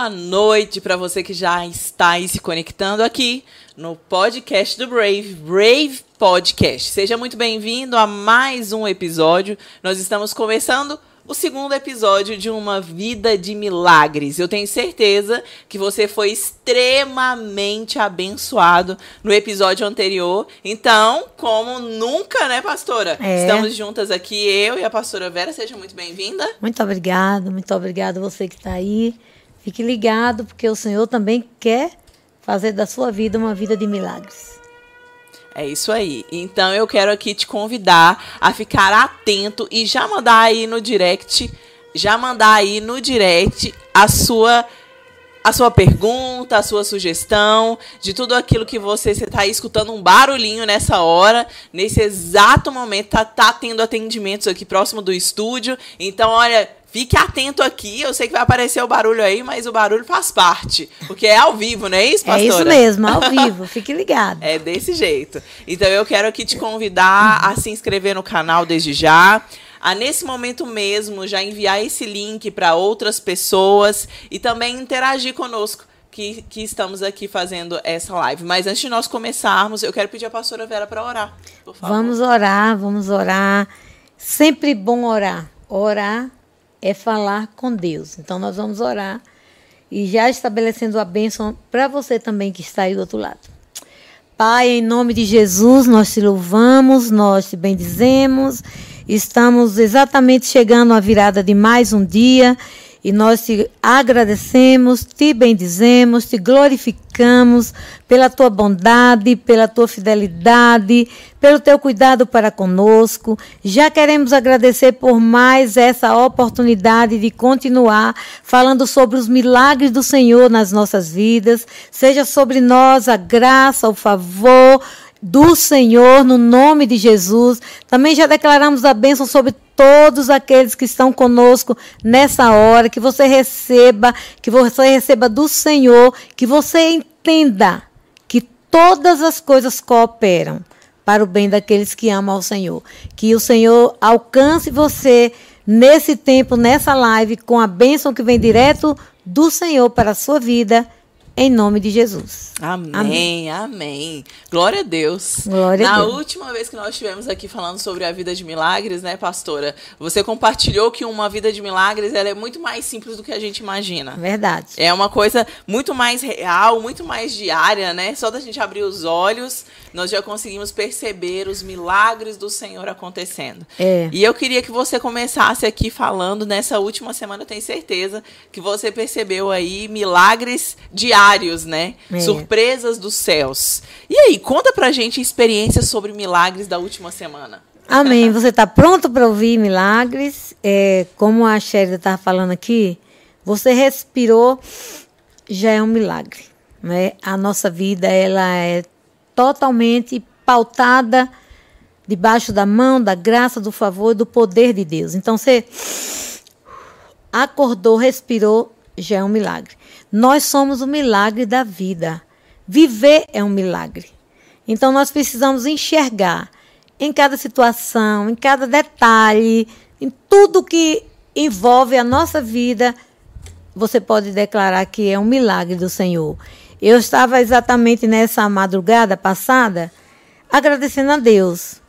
Boa noite para você que já está aí se conectando aqui no podcast do Brave, Brave Podcast. Seja muito bem-vindo a mais um episódio. Nós estamos começando o segundo episódio de Uma Vida de Milagres. Eu tenho certeza que você foi extremamente abençoado no episódio anterior. Então, como nunca, né, pastora? É. Estamos juntas aqui, eu e a pastora Vera. Seja muito bem-vinda. Muito obrigado, muito obrigado você que está aí. Fique ligado, porque o Senhor também quer fazer da sua vida uma vida de milagres. É isso aí. Então eu quero aqui te convidar a ficar atento e já mandar aí no direct, já mandar aí no direct a sua a sua pergunta, a sua sugestão, de tudo aquilo que você está escutando um barulhinho nessa hora, nesse exato momento, tá, tá tendo atendimentos aqui próximo do estúdio. Então, olha, Fique atento aqui, eu sei que vai aparecer o barulho aí, mas o barulho faz parte, porque é ao vivo, não é isso, pastora? É isso mesmo, ao vivo, fique ligado. é desse jeito. Então eu quero aqui te convidar a se inscrever no canal desde já, a nesse momento mesmo já enviar esse link para outras pessoas e também interagir conosco. Que, que, estamos aqui fazendo essa live. Mas antes de nós começarmos, eu quero pedir a pastora Vera para orar. Por favor. Vamos orar, vamos orar. Sempre bom orar. Orar é falar com Deus. Então nós vamos orar e já estabelecendo a bênção para você também que está aí do outro lado. Pai, em nome de Jesus, nós te louvamos, nós te bendizemos. Estamos exatamente chegando à virada de mais um dia e nós te agradecemos, te bendizemos, te glorificamos pela tua bondade, pela tua fidelidade, pelo teu cuidado para conosco. Já queremos agradecer por mais essa oportunidade de continuar falando sobre os milagres do Senhor nas nossas vidas. Seja sobre nós a graça, o favor do Senhor, no nome de Jesus. Também já declaramos a bênção sobre todos aqueles que estão conosco nessa hora, que você receba, que você receba do Senhor, que você entenda que todas as coisas cooperam para o bem daqueles que amam ao Senhor. Que o Senhor alcance você nesse tempo, nessa live, com a bênção que vem direto do Senhor para a sua vida em nome de Jesus. Amém, amém, amém. Glória a Deus. Glória Na a Deus. última vez que nós estivemos aqui falando sobre a vida de milagres, né, pastora? Você compartilhou que uma vida de milagres ela é muito mais simples do que a gente imagina. Verdade. É uma coisa muito mais real, muito mais diária, né? Só da gente abrir os olhos, nós já conseguimos perceber os milagres do Senhor acontecendo. É. E eu queria que você começasse aqui falando nessa última semana, eu tenho certeza que você percebeu aí milagres diários, né? É. Surpresas dos céus. E aí, conta pra gente experiências sobre milagres da última semana. Amém. Você está pronto para ouvir milagres? É, como a Sherida estava falando aqui, você respirou, já é um milagre. Né? A nossa vida ela é totalmente pautada debaixo da mão, da graça, do favor e do poder de Deus. Então você acordou, respirou, já é um milagre. Nós somos o milagre da vida. Viver é um milagre. Então nós precisamos enxergar em cada situação, em cada detalhe, em tudo que envolve a nossa vida, você pode declarar que é um milagre do Senhor. Eu estava exatamente nessa madrugada passada agradecendo a Deus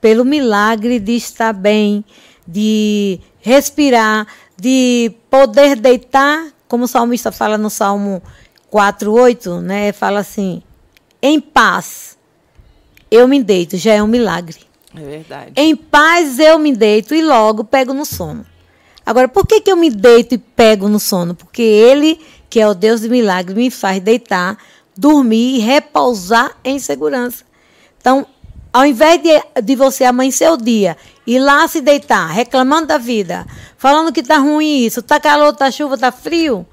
pelo milagre de estar bem, de respirar, de poder deitar, como o salmista fala no Salmo 4:8, né? Fala assim: "Em paz eu me deito", já é um milagre. É verdade. Em paz eu me deito e logo pego no sono. Agora, por que, que eu me deito e pego no sono? Porque Ele, que é o Deus de milagre, me faz deitar, dormir e repousar em segurança. Então, ao invés de, de você amanhecer o dia, ir lá se deitar, reclamando da vida, falando que está ruim isso, está calor, está chuva, está frio,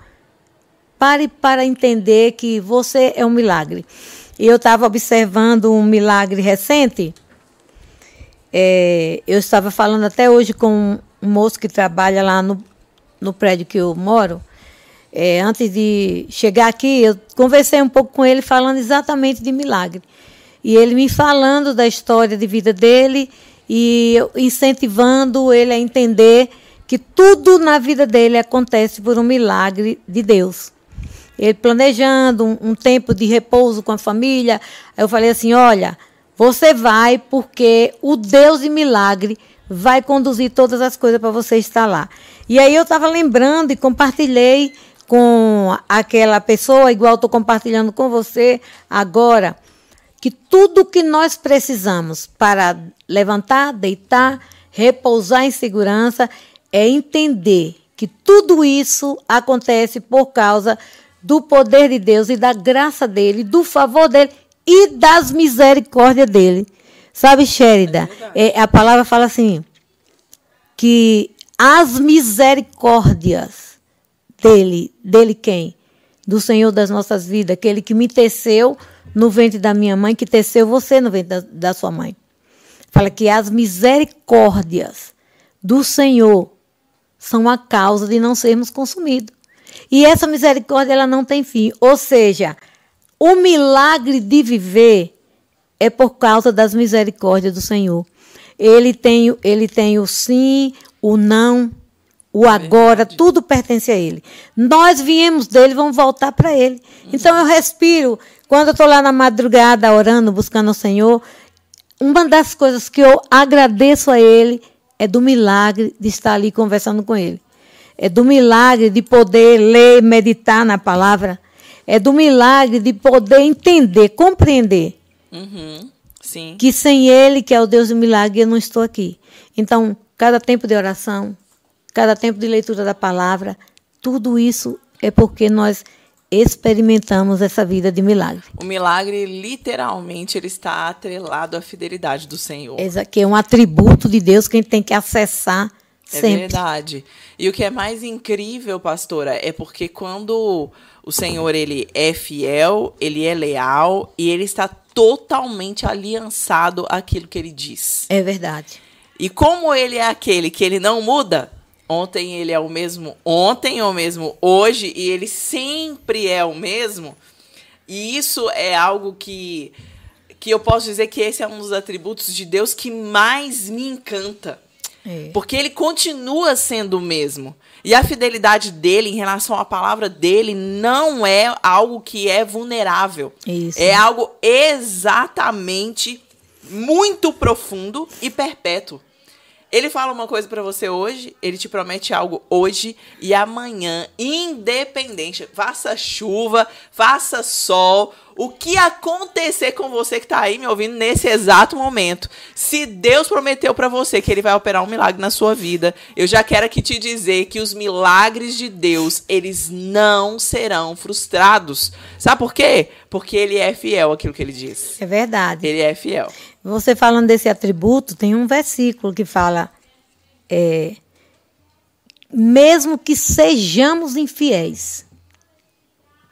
pare para entender que você é um milagre. E eu estava observando um milagre recente. É, eu estava falando até hoje com um moço que trabalha lá no, no prédio que eu moro. É, antes de chegar aqui, eu conversei um pouco com ele falando exatamente de milagre. E ele me falando da história de vida dele e incentivando ele a entender que que tudo na vida dele acontece por um milagre de Deus. Ele planejando um, um tempo de repouso com a família, eu falei assim: olha, você vai porque o Deus de milagre vai conduzir todas as coisas para você estar lá. E aí eu estava lembrando e compartilhei com aquela pessoa, igual estou compartilhando com você agora, que tudo que nós precisamos para levantar, deitar, repousar em segurança é entender que tudo isso acontece por causa do poder de Deus e da graça dele, do favor dele e das misericórdias dele. Sabe, Sherida? É, é, a palavra fala assim: que as misericórdias dele, dele quem? Do Senhor das nossas vidas, aquele que me teceu no ventre da minha mãe, que teceu você no ventre da, da sua mãe. Fala que as misericórdias do Senhor são a causa de não sermos consumidos. E essa misericórdia ela não tem fim. Ou seja, o milagre de viver é por causa das misericórdias do Senhor. Ele tem, ele tem o sim, o não, o agora, Verdade. tudo pertence a Ele. Nós viemos dele, vamos voltar para Ele. Uhum. Então eu respiro. Quando eu estou lá na madrugada orando, buscando o Senhor, uma das coisas que eu agradeço a Ele é do milagre de estar ali conversando com Ele. É do milagre de poder ler, meditar na palavra. É do milagre de poder entender, compreender. Uhum. Sim. Que sem Ele, que é o Deus do milagre, eu não estou aqui. Então, cada tempo de oração, cada tempo de leitura da palavra, tudo isso é porque nós experimentamos essa vida de milagre. O milagre, literalmente, ele está atrelado à fidelidade do Senhor. Esse que é um atributo de Deus que a gente tem que acessar é sempre. verdade. E o que é mais incrível, pastora, é porque quando o Senhor ele é fiel, ele é leal e ele está totalmente aliançado àquilo que ele diz. É verdade. E como ele é aquele que ele não muda, ontem ele é o mesmo, ontem é o mesmo hoje e ele sempre é o mesmo. E isso é algo que que eu posso dizer que esse é um dos atributos de Deus que mais me encanta. É. Porque ele continua sendo o mesmo. E a fidelidade dele em relação à palavra dele não é algo que é vulnerável. Isso. É algo exatamente muito profundo e perpétuo. Ele fala uma coisa para você hoje, ele te promete algo hoje e amanhã, independente, faça chuva, faça sol, o que acontecer com você que está aí me ouvindo nesse exato momento. Se Deus prometeu para você que ele vai operar um milagre na sua vida, eu já quero aqui te dizer que os milagres de Deus, eles não serão frustrados. Sabe por quê? Porque ele é fiel àquilo que ele diz. É verdade. Ele é fiel. Você falando desse atributo, tem um versículo que fala: é, mesmo que sejamos infiéis,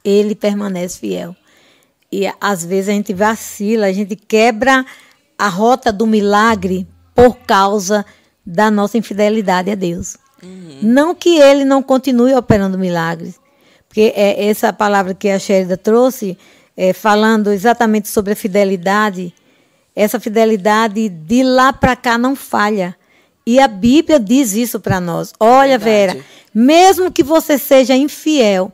ele permanece fiel. E às vezes a gente vacila, a gente quebra a rota do milagre por causa da nossa infidelidade a Deus. Uhum. Não que ele não continue operando milagres, porque é essa palavra que a Sherida trouxe, é, falando exatamente sobre a fidelidade, essa fidelidade de lá para cá não falha. E a Bíblia diz isso para nós. Olha, Verdade. Vera, mesmo que você seja infiel,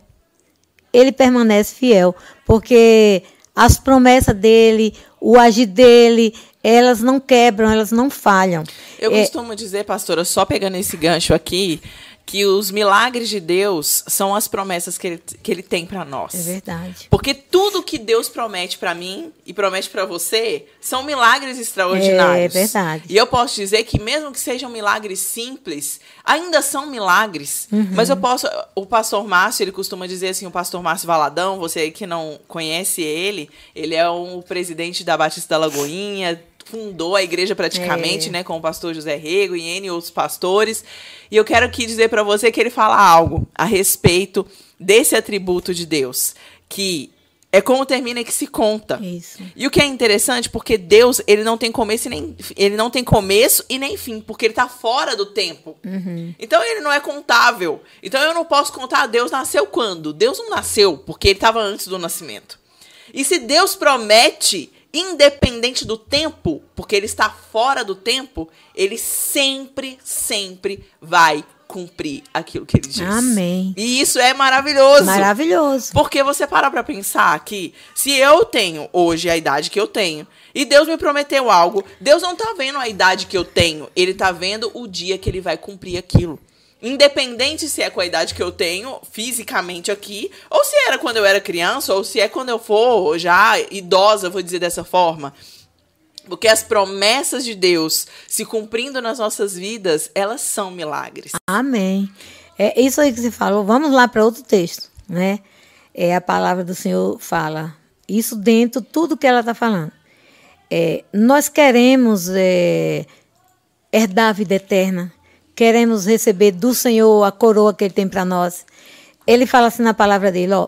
ele permanece fiel, porque as promessas dele, o agir dele, elas não quebram, elas não falham. Eu é, costumo dizer, pastora, só pegando esse gancho aqui, que os milagres de Deus são as promessas que ele, que ele tem para nós. É verdade. Porque tudo que Deus promete para mim e promete para você são milagres extraordinários. É verdade. E eu posso dizer que mesmo que sejam milagres simples, ainda são milagres. Uhum. Mas eu posso, o pastor Márcio, ele costuma dizer assim, o pastor Márcio Valadão, você que não conhece ele, ele é o presidente da Batista da Lagoinha, fundou a igreja praticamente, é. né, com o pastor José Rego e N outros pastores. E eu quero aqui dizer para você que ele fala algo a respeito desse atributo de Deus, que é como termina que se conta. Isso. E o que é interessante, porque Deus, ele não tem começo e nem, ele não tem começo e nem fim, porque ele está fora do tempo. Uhum. Então ele não é contável. Então eu não posso contar Deus nasceu quando? Deus não nasceu, porque ele estava antes do nascimento. E se Deus promete, independente do tempo, porque ele está fora do tempo, ele sempre, sempre vai cumprir aquilo que ele diz. Amém. E isso é maravilhoso. Maravilhoso. Porque você para pra pensar que se eu tenho hoje a idade que eu tenho e Deus me prometeu algo, Deus não tá vendo a idade que eu tenho, ele tá vendo o dia que ele vai cumprir aquilo. Independente se é com a idade que eu tenho fisicamente aqui, ou se era quando eu era criança, ou se é quando eu for já idosa, vou dizer dessa forma. Porque as promessas de Deus se cumprindo nas nossas vidas, elas são milagres. Amém. É isso aí que você falou. Vamos lá para outro texto, né? É a palavra do Senhor fala isso dentro tudo que ela está falando. É, nós queremos é, herdar a vida eterna, queremos receber do Senhor a coroa que Ele tem para nós. Ele fala assim na palavra dele, ó,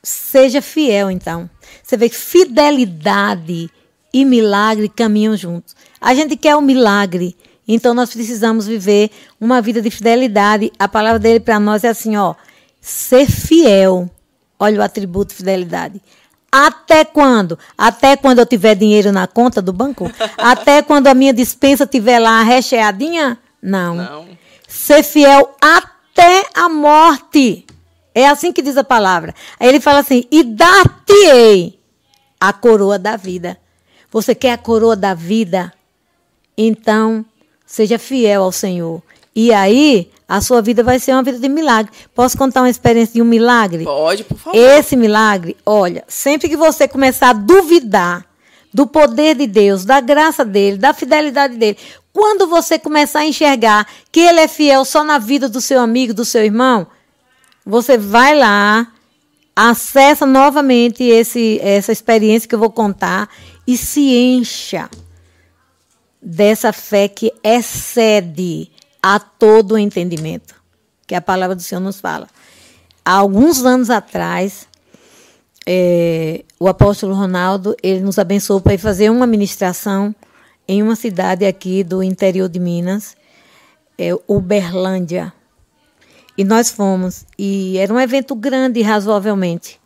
seja fiel então. Você vê que fidelidade e milagre caminham juntos. A gente quer o um milagre, então nós precisamos viver uma vida de fidelidade. A palavra dele para nós é assim, ó, ser fiel. Olha o atributo fidelidade. Até quando? Até quando eu tiver dinheiro na conta do banco? Até quando a minha dispensa tiver lá recheadinha? Não. Não. Ser fiel até a morte. É assim que diz a palavra. Aí ele fala assim: e dar-te-ei a coroa da vida. Você quer a coroa da vida? Então, seja fiel ao Senhor. E aí, a sua vida vai ser uma vida de milagre. Posso contar uma experiência de um milagre? Pode, por favor. Esse milagre, olha, sempre que você começar a duvidar do poder de Deus, da graça dele, da fidelidade dele, quando você começar a enxergar que ele é fiel só na vida do seu amigo, do seu irmão, você vai lá, acessa novamente esse, essa experiência que eu vou contar e se encha dessa fé que excede a todo entendimento, que a palavra do Senhor nos fala. Há alguns anos atrás, é, o apóstolo Ronaldo ele nos abençoou para ir fazer uma ministração em uma cidade aqui do interior de Minas, é, Uberlândia. E nós fomos, e era um evento grande, razoavelmente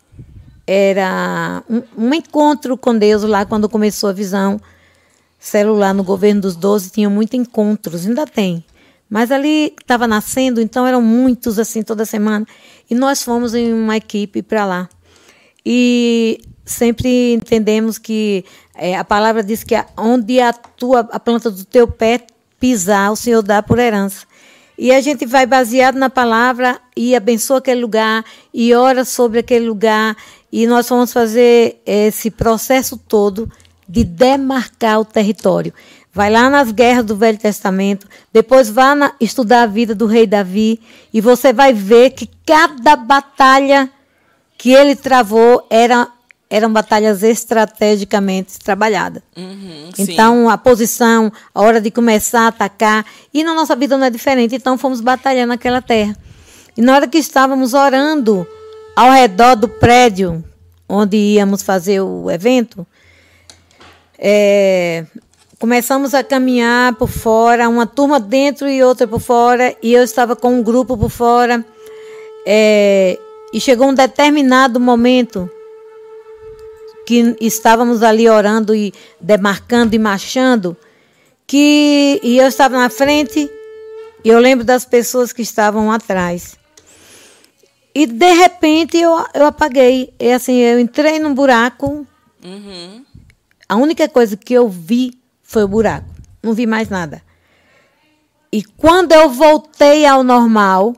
era um, um, encontro com Deus lá quando começou a visão celular no governo dos doze, tinha muitos encontros, ainda tem. Mas ali estava nascendo, então eram muitos assim toda semana. E nós fomos em uma equipe para lá. E sempre entendemos que é, a palavra diz que onde a tua a planta do teu pé pisar, o Senhor dá por herança. E a gente vai baseado na palavra e abençoa aquele lugar e ora sobre aquele lugar. E nós vamos fazer esse processo todo de demarcar o território. Vai lá nas guerras do Velho Testamento, depois vá na, estudar a vida do rei Davi e você vai ver que cada batalha que ele travou era eram batalhas estrategicamente trabalhadas. Uhum, então, a posição, a hora de começar a atacar. E na nossa vida não é diferente. Então, fomos batalhando naquela terra. E na hora que estávamos orando ao redor do prédio onde íamos fazer o evento, é, começamos a caminhar por fora, uma turma dentro e outra por fora, e eu estava com um grupo por fora. É, e chegou um determinado momento que estávamos ali orando e demarcando e marchando, que e eu estava na frente e eu lembro das pessoas que estavam atrás. E de repente eu, eu apaguei. E assim, eu entrei num buraco. Uhum. A única coisa que eu vi foi o buraco. Não vi mais nada. E quando eu voltei ao normal,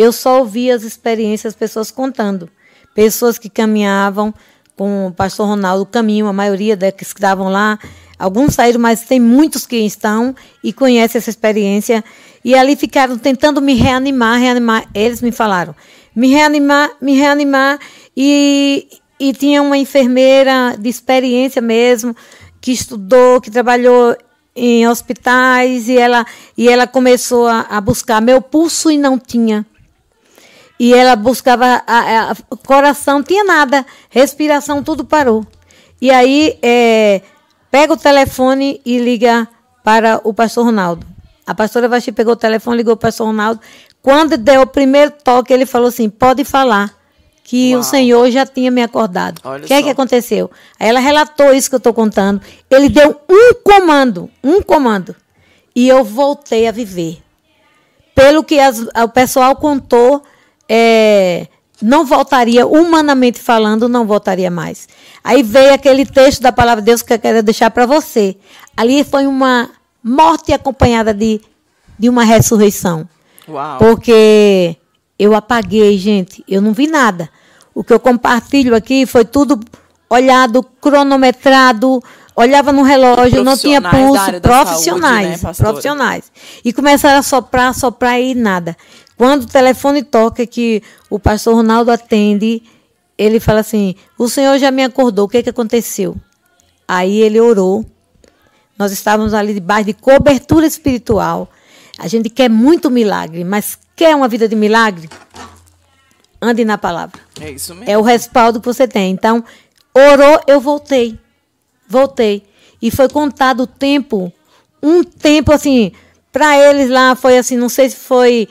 eu só ouvi as experiências, as pessoas contando. Pessoas que caminhavam com o pastor Ronaldo Caminho, a maioria que estavam lá. Alguns saíram, mas tem muitos que estão e conhecem essa experiência. E ali ficaram tentando me reanimar, reanimar. Eles me falaram, me reanimar, me reanimar. E, e tinha uma enfermeira de experiência mesmo, que estudou, que trabalhou em hospitais, e ela, e ela começou a, a buscar meu pulso e não tinha. E ela buscava a, a, coração, tinha nada, respiração, tudo parou. E aí é, pega o telefone e liga para o pastor Ronaldo. A pastora Vaxi pegou o telefone, ligou para o pastor Ronaldo. Quando deu o primeiro toque, ele falou assim: pode falar. Que Uau. o Senhor já tinha me acordado. O que é que aconteceu? Aí ela relatou isso que eu estou contando. Ele deu um comando, um comando. E eu voltei a viver pelo que as, o pessoal contou, é, não voltaria, humanamente falando, não voltaria mais. Aí veio aquele texto da palavra de Deus que eu quero deixar para você. Ali foi uma morte acompanhada de, de uma ressurreição. Uau. Porque eu apaguei, gente, eu não vi nada. O que eu compartilho aqui foi tudo olhado, cronometrado, olhava no relógio, não tinha pulso, profissionais, saúde, né, profissionais. E começaram a soprar, soprar e nada. Quando o telefone toca que o pastor Ronaldo atende, ele fala assim: "O Senhor já me acordou, o que que aconteceu?" Aí ele orou. Nós estávamos ali debaixo de cobertura espiritual. A gente quer muito milagre, mas quer uma vida de milagre? Ande na palavra. É isso mesmo. É o respaldo que você tem. Então, orou, eu voltei. Voltei. E foi contado o tempo, um tempo assim, para eles lá foi assim, não sei se foi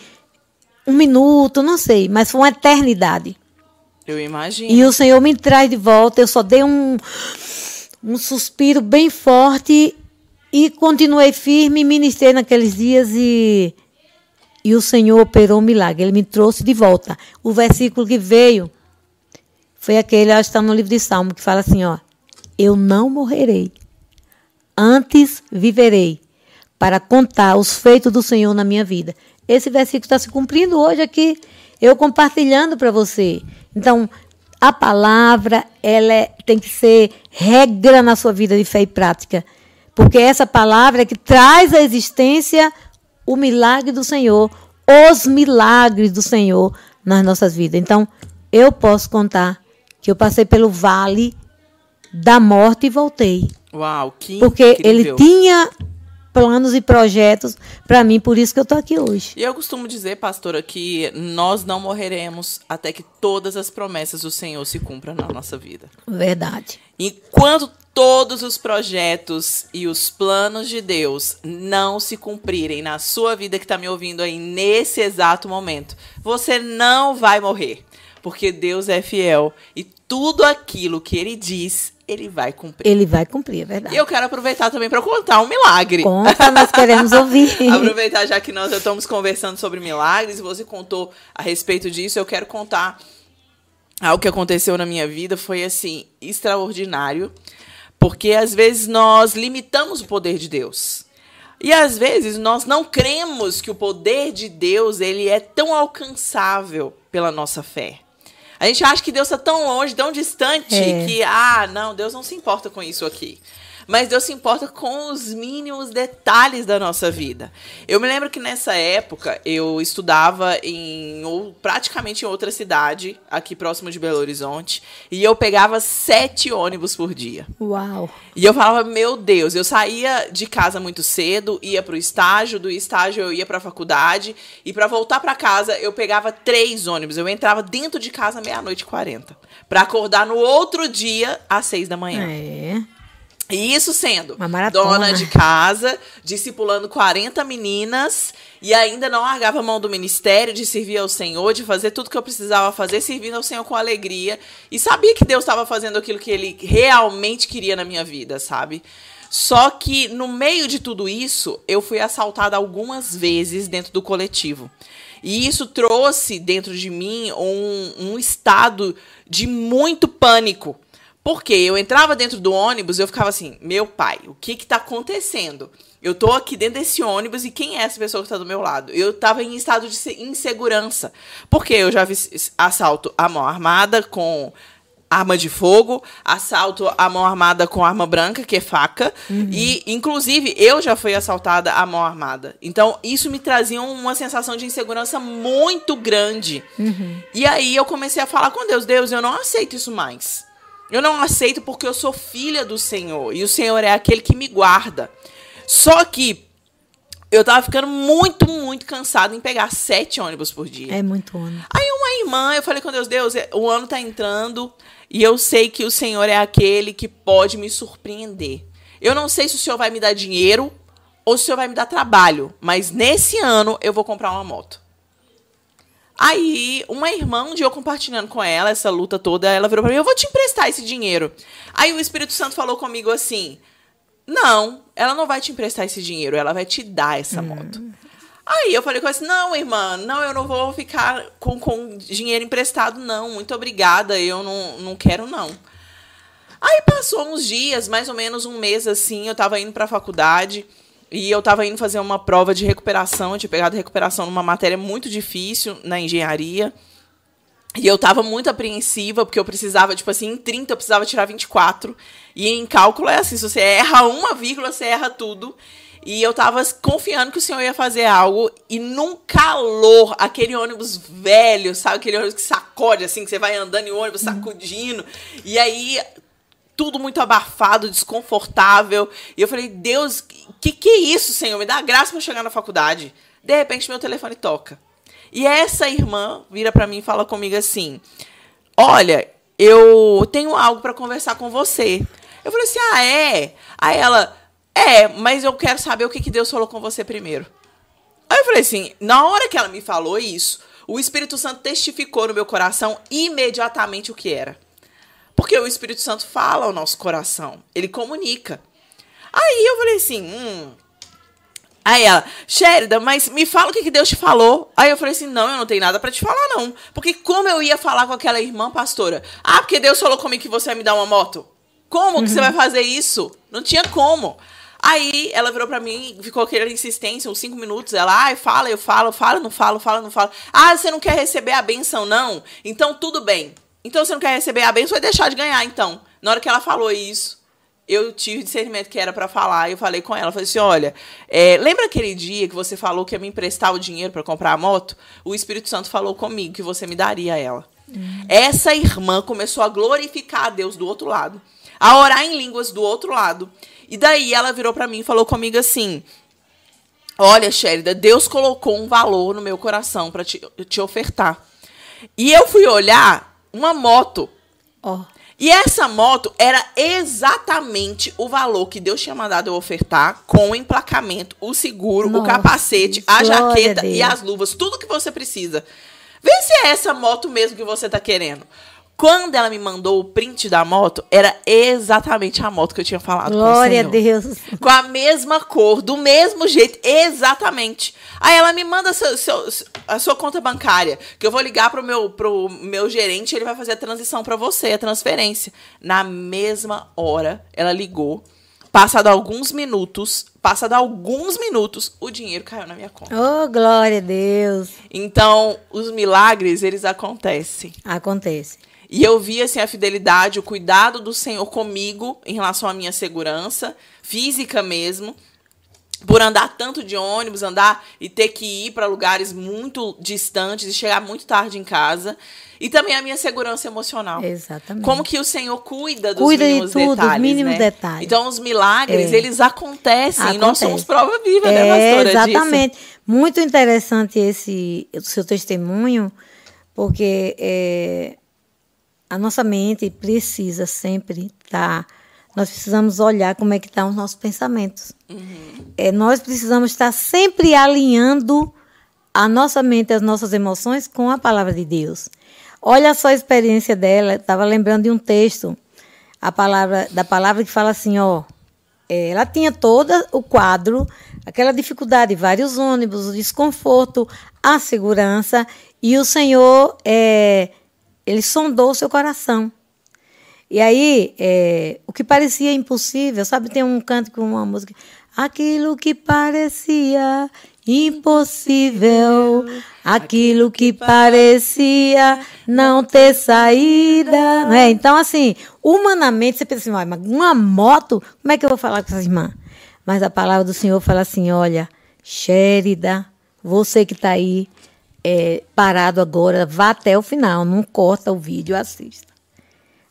um minuto, não sei, mas foi uma eternidade. Eu imagino. E o Senhor me traz de volta, eu só dei um, um suspiro bem forte e continuei firme, ministrei naqueles dias e, e o Senhor operou um milagre. Ele me trouxe de volta. O versículo que veio foi aquele, acho que está no livro de Salmo, que fala assim, ó. Eu não morrerei, antes viverei, para contar os feitos do Senhor na minha vida. Esse versículo está se cumprindo hoje aqui, eu compartilhando para você. Então, a palavra, ela é, tem que ser regra na sua vida de fé e prática. Porque essa palavra é que traz à existência o milagre do Senhor, os milagres do Senhor nas nossas vidas. Então, eu posso contar que eu passei pelo vale da morte e voltei. Uau, que Porque incrível. ele tinha planos e projetos para mim, por isso que eu tô aqui hoje. E eu costumo dizer, pastora, que nós não morreremos até que todas as promessas do Senhor se cumpram na nossa vida. Verdade. Enquanto todos os projetos e os planos de Deus não se cumprirem na sua vida que está me ouvindo aí nesse exato momento, você não vai morrer. Porque Deus é fiel e tudo aquilo que ele diz, ele vai cumprir. Ele vai cumprir, é verdade. E eu quero aproveitar também para contar um milagre. Conta, nós queremos ouvir. aproveitar já que nós estamos conversando sobre milagres e você contou a respeito disso, eu quero contar algo que aconteceu na minha vida foi assim extraordinário, porque às vezes nós limitamos o poder de Deus. E às vezes nós não cremos que o poder de Deus ele é tão alcançável pela nossa fé. A gente acha que Deus está tão longe, tão distante, É. que, ah, não, Deus não se importa com isso aqui. Mas Deus se importa com os mínimos detalhes da nossa vida. Eu me lembro que nessa época eu estudava em ou praticamente em outra cidade, aqui próximo de Belo Horizonte, e eu pegava sete ônibus por dia. Uau. E eu falava, meu Deus, eu saía de casa muito cedo, ia pro estágio, do estágio eu ia pra faculdade, e pra voltar pra casa eu pegava três ônibus. Eu entrava dentro de casa meia-noite e quarenta, pra acordar no outro dia às seis da manhã. É. E isso sendo dona de casa, discipulando 40 meninas e ainda não largava a mão do ministério, de servir ao Senhor, de fazer tudo que eu precisava fazer, servindo ao Senhor com alegria. E sabia que Deus estava fazendo aquilo que Ele realmente queria na minha vida, sabe? Só que no meio de tudo isso, eu fui assaltada algumas vezes dentro do coletivo. E isso trouxe dentro de mim um, um estado de muito pânico. Porque eu entrava dentro do ônibus e eu ficava assim, meu pai, o que que tá acontecendo? Eu tô aqui dentro desse ônibus e quem é essa pessoa que tá do meu lado? Eu tava em estado de se- insegurança. Porque eu já vi assalto à mão armada com arma de fogo, assalto à mão armada com arma branca, que é faca, e inclusive eu já fui assaltada à mão armada. Então isso me trazia uma sensação de insegurança muito grande. E aí eu comecei a falar com Deus, Deus, eu não aceito isso mais. Eu não aceito porque eu sou filha do Senhor e o Senhor é aquele que me guarda. Só que eu tava ficando muito, muito cansada em pegar sete ônibus por dia. É muito ano. Aí uma irmã, eu falei com Deus, Deus, é- o ano tá entrando e eu sei que o Senhor é aquele que pode me surpreender. Eu não sei se o Senhor vai me dar dinheiro ou se o Senhor vai me dar trabalho, mas nesse ano eu vou comprar uma moto. Aí, uma irmã, um dia eu compartilhando com ela essa luta toda, ela virou pra mim, eu vou te emprestar esse dinheiro. Aí o Espírito Santo falou comigo assim, não, ela não vai te emprestar esse dinheiro, ela vai te dar essa moto. Aí eu falei com ela assim, não, irmã, não, eu não vou ficar com, com dinheiro emprestado, não. Muito obrigada, eu não, não quero, não. Aí passou uns dias, mais ou menos um mês assim, eu tava indo pra faculdade e eu tava indo fazer uma prova de recuperação. Eu tinha pegado recuperação numa matéria muito difícil na engenharia. E eu tava muito apreensiva, porque eu precisava, tipo assim, em 30 eu precisava tirar 24. E em cálculo é assim, se você erra uma vírgula, você erra tudo. E eu tava confiando que o senhor ia fazer algo. E num calor, aquele ônibus velho, sabe? Aquele ônibus que sacode, assim, que você vai andando em ônibus sacudindo. E aí, tudo muito abafado, desconfortável. E eu falei, Deus, que que é isso, Senhor? Me dá graça para chegar na faculdade. De repente, meu telefone toca. E essa irmã vira para mim e fala comigo assim: Olha, eu tenho algo para conversar com você. Eu falei assim: Ah, é? Aí ela, é, mas eu quero saber o que, que Deus falou com você primeiro. Aí eu falei assim: na hora que ela me falou isso, o Espírito Santo testificou no meu coração imediatamente o que era. Porque o Espírito Santo fala ao nosso coração, ele comunica. Aí eu falei assim, hum. Aí ela, Sherida, mas me fala o que, que Deus te falou. Aí eu falei assim, não, eu não tenho nada para te falar, não. Porque como eu ia falar com aquela irmã pastora? Ah, porque Deus falou comigo que você vai me dar uma moto. Como que uhum. você vai fazer isso? Não tinha como. Aí ela virou pra mim, ficou aquela insistência, uns cinco minutos. Ela, ai, fala, eu falo, falo, não falo, falo, não falo. Ah, você não quer receber a benção, não? Então tudo bem. Então você não quer receber a bênção, vai deixar de ganhar, então. Na hora que ela falou isso, eu tive discernimento que era para falar, eu falei com ela, falei assim, olha, é, lembra aquele dia que você falou que ia me emprestar o dinheiro para comprar a moto? O Espírito Santo falou comigo que você me daria ela. Uhum. Essa irmã começou a glorificar a Deus do outro lado, a orar em línguas do outro lado. E daí ela virou para mim e falou comigo assim: Olha, Sherida, Deus colocou um valor no meu coração para te, te ofertar. E eu fui olhar uma moto. Oh. E essa moto era exatamente o valor que Deus tinha mandado eu ofertar, com o emplacamento, o seguro, Nossa, o capacete, a jaqueta e as luvas, tudo que você precisa. Vê se é essa moto mesmo que você está querendo. Quando ela me mandou o print da moto, era exatamente a moto que eu tinha falado Glória com o Senhor. a Deus. Com a mesma cor, do mesmo jeito, exatamente. Aí ela me manda seu, seu, a sua conta bancária, que eu vou ligar pro meu, pro meu gerente, ele vai fazer a transição para você, a transferência. Na mesma hora, ela ligou. Passado alguns minutos, passado alguns minutos, o dinheiro caiu na minha conta. Oh, glória a Deus. Então, os milagres, eles acontecem. Acontece. E eu vi assim a fidelidade, o cuidado do Senhor comigo em relação à minha segurança física mesmo, por andar tanto de ônibus, andar e ter que ir para lugares muito distantes e chegar muito tarde em casa. E também a minha segurança emocional. Exatamente. Como que o Senhor cuida dos cuida mínimos de tudo, detalhes. Dos mínimos né? detalhes. Então, os milagres, é. eles acontecem. Acontece. Nós somos prova viva, é, né, pastora? Exatamente. Disso? Muito interessante esse o seu testemunho, porque é, a nossa mente precisa sempre estar. Tá, nós precisamos olhar como é que estão tá os nossos pensamentos. Uhum. É, nós precisamos estar sempre alinhando a nossa mente, as nossas emoções com a palavra de Deus. Olha só a experiência dela. Estava lembrando de um texto, a palavra da palavra que fala assim, ó. É, ela tinha todo o quadro, aquela dificuldade, vários ônibus, o desconforto, a segurança, e o Senhor é, ele sondou o seu coração. E aí, é, o que parecia impossível, sabe? Tem um canto com uma música. Aquilo que parecia impossível, aquilo que parecia não ter saída. Né? Então, assim, humanamente, você pensa assim, uma moto, como é que eu vou falar com essas irmãs? Mas a palavra do Senhor fala assim: olha, Shérida, você que está aí, é, parado agora, vá até o final, não corta o vídeo, assista.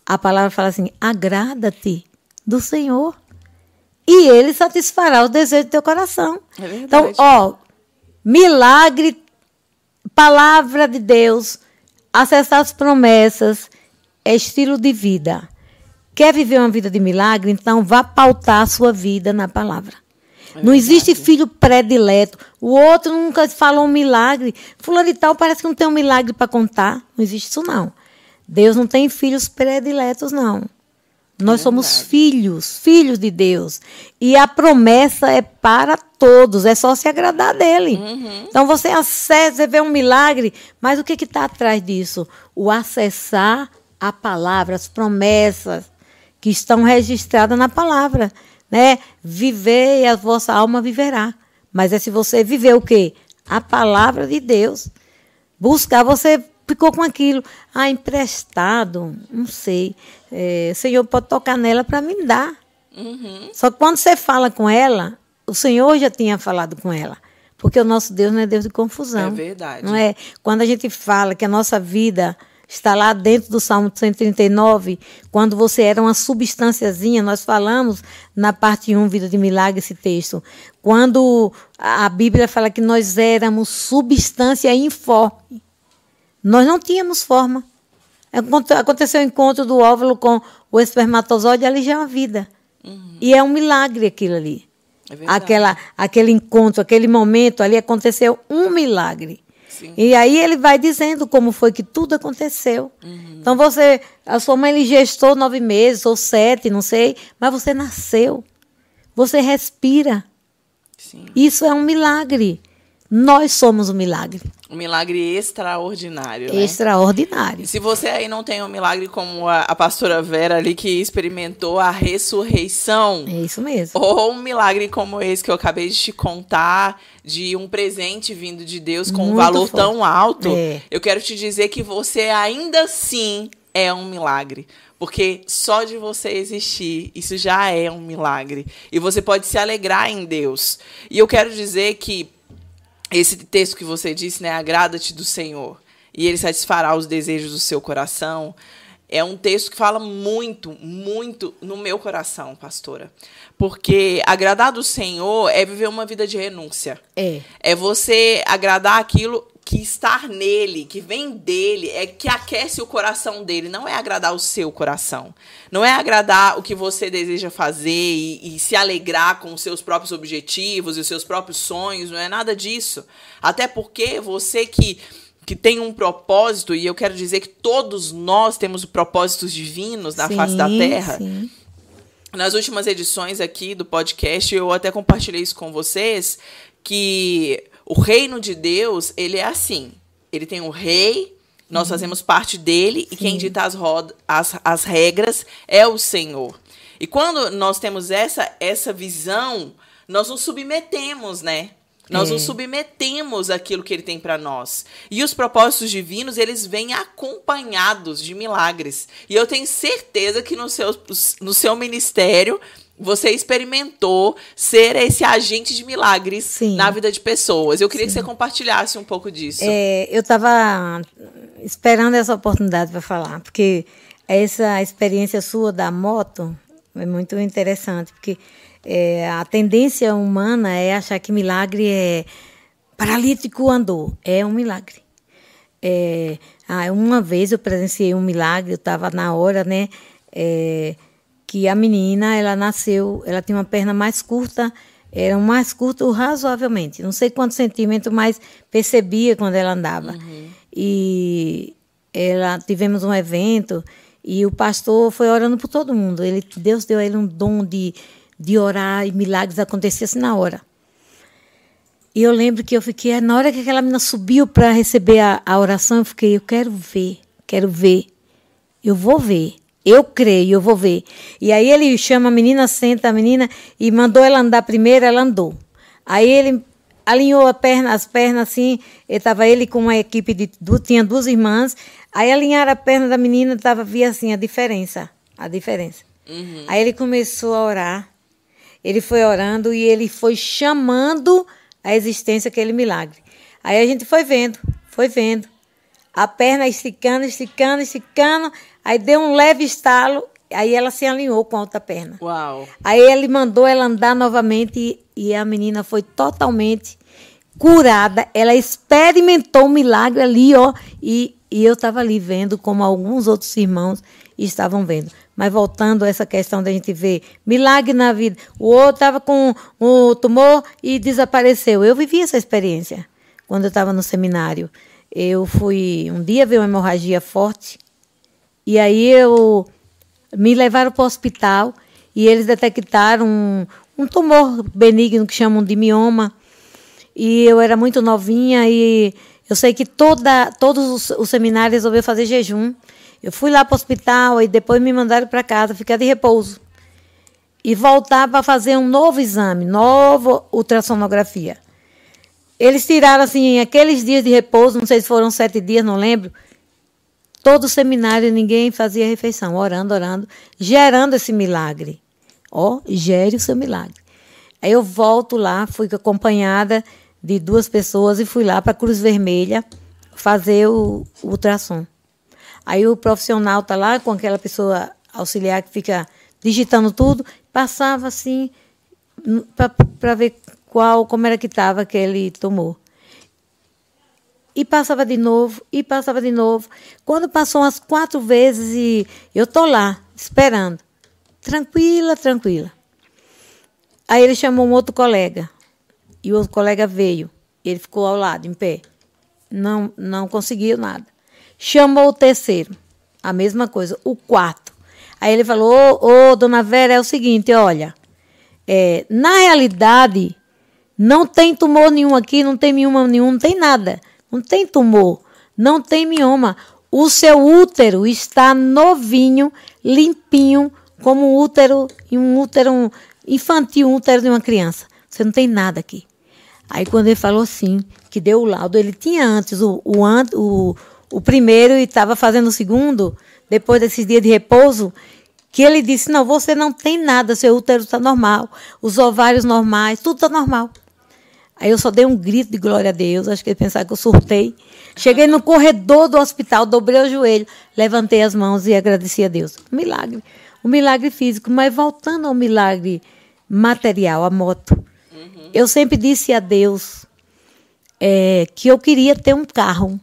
A palavra fala assim: agrada-te do Senhor e Ele satisfará os desejos do teu coração. É então, ó, milagre, palavra de Deus, acessar as promessas, é estilo de vida. Quer viver uma vida de milagre? Então vá pautar a sua vida na palavra. É não existe filho predileto. O outro nunca falou um milagre. Fulano de tal parece que não tem um milagre para contar. Não existe isso, não. Deus não tem filhos prediletos, não. Nós somos filhos, filhos de Deus. E a promessa é para todos, é só se agradar dele. Uhum. Então você acessa, você vê um milagre, mas o que está atrás disso? O acessar a palavra, as promessas que estão registradas na palavra. Né? Viver e a vossa alma viverá. Mas é se você viver o quê? A palavra de Deus. Buscar, você ficou com aquilo. Ah, emprestado, não sei. É, o Senhor pode tocar nela para me dar. Uhum. Só que quando você fala com ela, o Senhor já tinha falado com ela. Porque o nosso Deus não é Deus de confusão. É verdade. Não é? Quando a gente fala que a nossa vida está lá dentro do Salmo 139, quando você era uma substânciazinha, nós falamos na parte 1, Vida de Milagre, esse texto. Quando a Bíblia fala que nós éramos substância informe. Nós não tínhamos forma. Aconteceu o encontro do óvulo com o espermatozoide, ali já é uma vida. Uhum. E é um milagre aquilo ali. É. Aquela, aquele encontro, aquele momento ali aconteceu um milagre. Sim. E aí ele vai dizendo como foi que tudo aconteceu. Uhum. Então você, a sua mãe lhe gestou nove meses ou sete, não sei, mas você nasceu. Você respira. Sim. Isso é um milagre. Nós somos um milagre. Um milagre extraordinário. Né? Extraordinário. E se você aí não tem um milagre como a, a pastora Vera ali, que experimentou a ressurreição, É isso mesmo. ou um milagre como esse que eu acabei de te contar, de um presente vindo de Deus com um Muito valor forte. tão alto, É. eu quero te dizer que você ainda assim é um milagre. Porque só de você existir, isso já é um milagre. E você pode se alegrar em Deus. E eu quero dizer que esse texto que você disse, né? Agrada-te do Senhor e ele satisfará os desejos do seu coração. É um texto que fala muito, muito no meu coração, pastora. Porque agradar do Senhor é viver uma vida de renúncia. É. É você agradar aquilo que estar nele, que vem dele, é que aquece o coração dele. Não é agradar o seu coração. Não é agradar o que você deseja fazer e, e se alegrar com os seus próprios objetivos e os seus próprios sonhos. Não é nada disso. Até porque você que que tem um propósito, e eu quero dizer que todos nós temos propósitos divinos na face da Sim, terra. sim. Nas últimas edições aqui do podcast, eu até compartilhei isso com vocês, que o reino de Deus, ele é assim. Ele tem o rei, nós fazemos parte dele, e quem dita as, roda, as, as regras é o Senhor. E quando nós temos essa, essa visão, nós nos submetemos, né? Nós É. nos submetemos àquilo que ele tem para nós. E os propósitos divinos, eles vêm acompanhados de milagres. E eu tenho certeza que no seu, no seu ministério você experimentou ser esse agente de milagres Sim. na vida de pessoas. Eu queria que você compartilhasse um pouco disso. É, eu estava esperando essa oportunidade para falar, porque essa experiência sua da moto é muito interessante, porque é, a tendência humana é achar que milagre é paralítico andou, é um milagre. É, ah, uma vez eu presenciei um milagre, eu estava na hora, né? é, que a menina, ela nasceu, ela tinha uma perna mais curta, era um mais curto razoavelmente, não sei quantos centímetros, mas percebia quando ela andava. E ela tivemos um evento e o pastor foi orando por todo mundo. Ele, Deus deu a ele um dom de, de orar e milagres aconteciam assim na hora. E eu lembro que eu fiquei, na hora que aquela menina subiu para receber a, a oração, eu fiquei, eu quero ver, quero ver. Eu vou ver. Eu creio, eu vou ver. E aí ele chama a menina, senta a menina e mandou ela andar primeiro, ela andou. Aí ele alinhou a perna, as pernas assim, estava ele com uma equipe de tinha duas irmãs. Aí alinharam a perna da menina, tava via assim a diferença, a diferença. Aí ele começou a orar. Ele foi orando e ele foi chamando a existência aquele milagre. Aí a gente foi vendo, foi vendo. A perna esticando, esticando, esticando. Aí deu um leve estalo. Aí ela se alinhou com a outra perna. Uau. Aí ele mandou ela andar novamente e, e a menina foi totalmente curada. Ela experimentou o milagre ali, ó. E, e eu estava ali vendo como alguns outros irmãos estavam vendo. Mas voltando a essa questão da gente ver milagre na vida. O outro estava com o tumor e desapareceu. Eu vivi essa experiência quando eu estava no seminário. Eu fui um dia ver uma hemorragia forte. E aí eu Me levaram para o hospital e eles detectaram um, um tumor benigno que chamam de mioma. E eu era muito novinha e eu sei que toda, todos os, os seminários resolveram fazer jejum. Eu fui lá para o hospital e depois me mandaram para casa, ficar de repouso. E voltar para fazer um novo exame, nova ultrassonografia. Eles tiraram, assim, aqueles dias de repouso, não sei se foram sete dias, não lembro. Todo o seminário, ninguém fazia refeição, orando, orando, gerando esse milagre. Ó, oh, gere o seu milagre. Aí eu volto lá, fui acompanhada de duas pessoas e fui lá para a Cruz Vermelha fazer o, o ultrassom. Aí o profissional está lá com aquela pessoa auxiliar que fica digitando tudo, passava assim para ver qual, como era que estava aquele tumor. E passava de novo, e passava de novo. Quando passou umas quatro vezes e eu tô lá, esperando. Tranquila, tranquila. Aí ele chamou um outro colega. E o outro colega veio. Ele ficou ao lado, em pé. Não, não conseguiu nada. Chamou o terceiro. A mesma coisa. O quarto. Aí ele falou: Ô, dona Vera, é o seguinte, olha. É, na realidade, não tem tumor nenhum aqui, não tem mioma nenhum, não tem nada. Não tem tumor, não tem mioma. O seu útero está novinho, limpinho, como um útero, um útero infantil, um útero de uma criança. Você não tem nada aqui. Aí quando ele falou assim, que deu o laudo, ele tinha antes o, o, o, o primeiro e estava fazendo o segundo, depois desses dias de repouso, que ele disse, não, você não tem nada, seu útero está normal, os ovários normais, tudo está normal. Aí eu só dei um grito de glória a Deus, acho que ele pensava que eu surtei. Cheguei no corredor do hospital, dobrei o joelho, levantei as mãos e agradeci a Deus. Um milagre, um milagre físico. Mas voltando ao milagre material, a moto. Uhum. Eu sempre disse a Deus é, que eu queria ter um carro.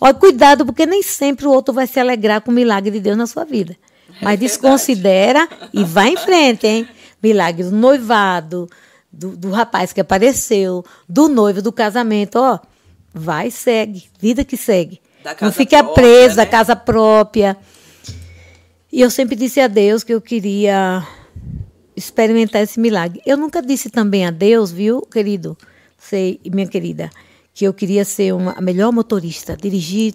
Olha, cuidado, porque nem sempre o outro vai se alegrar com o milagre de Deus na sua vida. É Mas é desconsidera e vai em frente, hein? Milagre do noivado, do, do rapaz que apareceu, do noivo, do casamento, ó. Vai, segue. Vida que segue. Não fica própria, presa, né? casa própria. E eu sempre disse a Deus que eu queria experimentar esse milagre. Eu nunca disse também a Deus, viu, querido, sei, minha querida, que eu queria ser uma, a melhor motorista, dirigir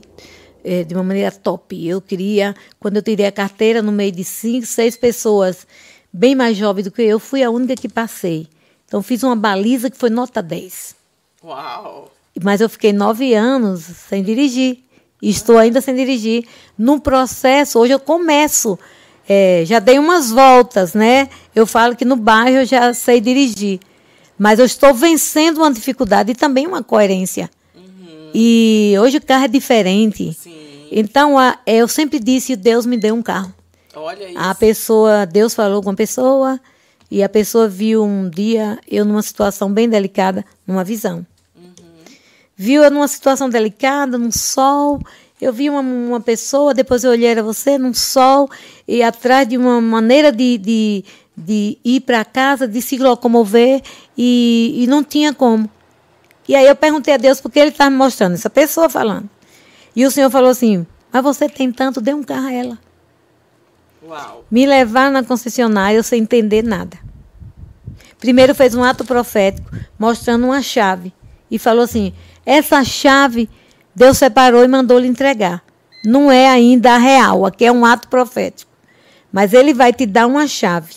é, de uma maneira top. Eu queria, quando eu tirei a carteira, no meio de cinco, seis pessoas bem mais jovens do que eu, fui a única que passei. Então, fiz uma baliza que foi nota 10. Uau! Mas eu fiquei nove anos sem dirigir. E estou ainda sem dirigir. Num processo, hoje eu começo é, já dei umas voltas, né? Eu falo que no bairro eu já sei dirigir. Mas eu estou vencendo uma dificuldade e também uma coerência. Uhum. E hoje o carro é diferente. Sim. Então, a, eu sempre disse, Deus me deu um carro. Olha isso. A pessoa, Deus falou com a pessoa, e a pessoa viu um dia eu numa situação bem delicada, numa visão. Uhum. Viu eu numa situação delicada, num sol, eu vi uma, uma pessoa, depois eu olhei, era você, num sol, e atrás de uma maneira de, de, de ir para casa, de se locomover, e, e não tinha como. E aí eu perguntei a Deus porque ele estava me mostrando, essa pessoa falando. E o Senhor falou assim: Mas você tem tanto, dê um carro a ela. Uau. Me levar na concessionária sem entender nada. Primeiro fez um ato profético, mostrando uma chave. E falou assim: Essa chave Deus separou e mandou lhe entregar. Não é ainda a real, aqui é um ato profético. Mas ele vai te dar uma chave.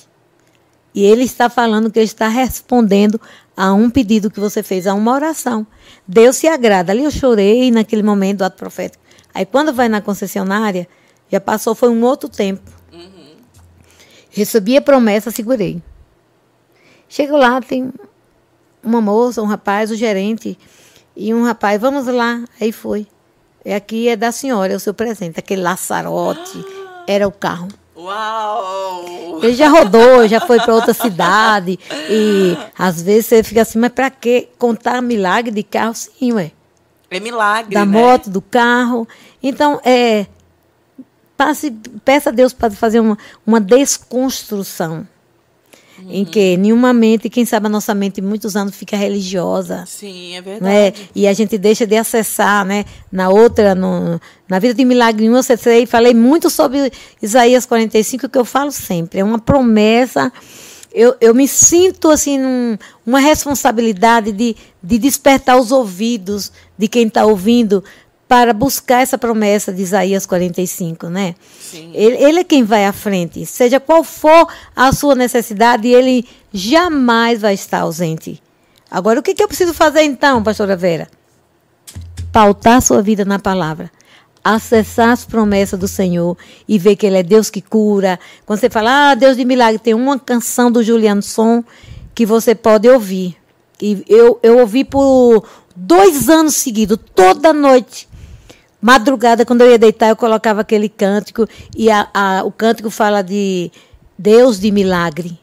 E ele está falando que ele está respondendo a um pedido que você fez, a uma oração. Deus se agrada. Ali eu chorei naquele momento do ato profético. Aí quando vai na concessionária, já passou, foi um outro tempo. Recebi a promessa, segurei. Chego lá, tem uma moça, um rapaz, o gerente e um rapaz, vamos lá. Aí foi. E aqui é da senhora, é o seu presente. Aquele laçarote era o carro. Uau! Ele já rodou, já foi para outra cidade. E às vezes você fica assim, mas para que contar milagre de carro? Sim, ué. É milagre. Da né? moto, do carro. Então, é. Passe, peça a Deus para fazer uma, uma desconstrução. em que nenhuma mente, quem sabe a nossa mente muitos anos fica religiosa. Sim, é Né? verdade. E a gente deixa de acessar, né? Na outra, no, na vida de milagre 1, eu acessei, falei muito sobre Isaías 45, que eu falo sempre. É uma promessa. Eu, eu me sinto assim num, uma responsabilidade de, de despertar os ouvidos de quem está ouvindo para buscar essa promessa de Isaías 45, né? Sim. Ele, ele é quem vai à frente. Seja qual for a sua necessidade, ele jamais vai estar ausente. Agora, o que, que eu preciso fazer então, pastora Vera? Pautar sua vida na palavra. Acessar as promessas do Senhor e ver que Ele é Deus que cura. Quando você fala, ah, Deus de milagre, tem uma canção do Juliano Som que você pode ouvir. E eu, eu ouvi por dois anos seguidos, toda noite. Madrugada, quando eu ia deitar, eu colocava aquele cântico. E a, a- o cântico fala de Deus de milagre.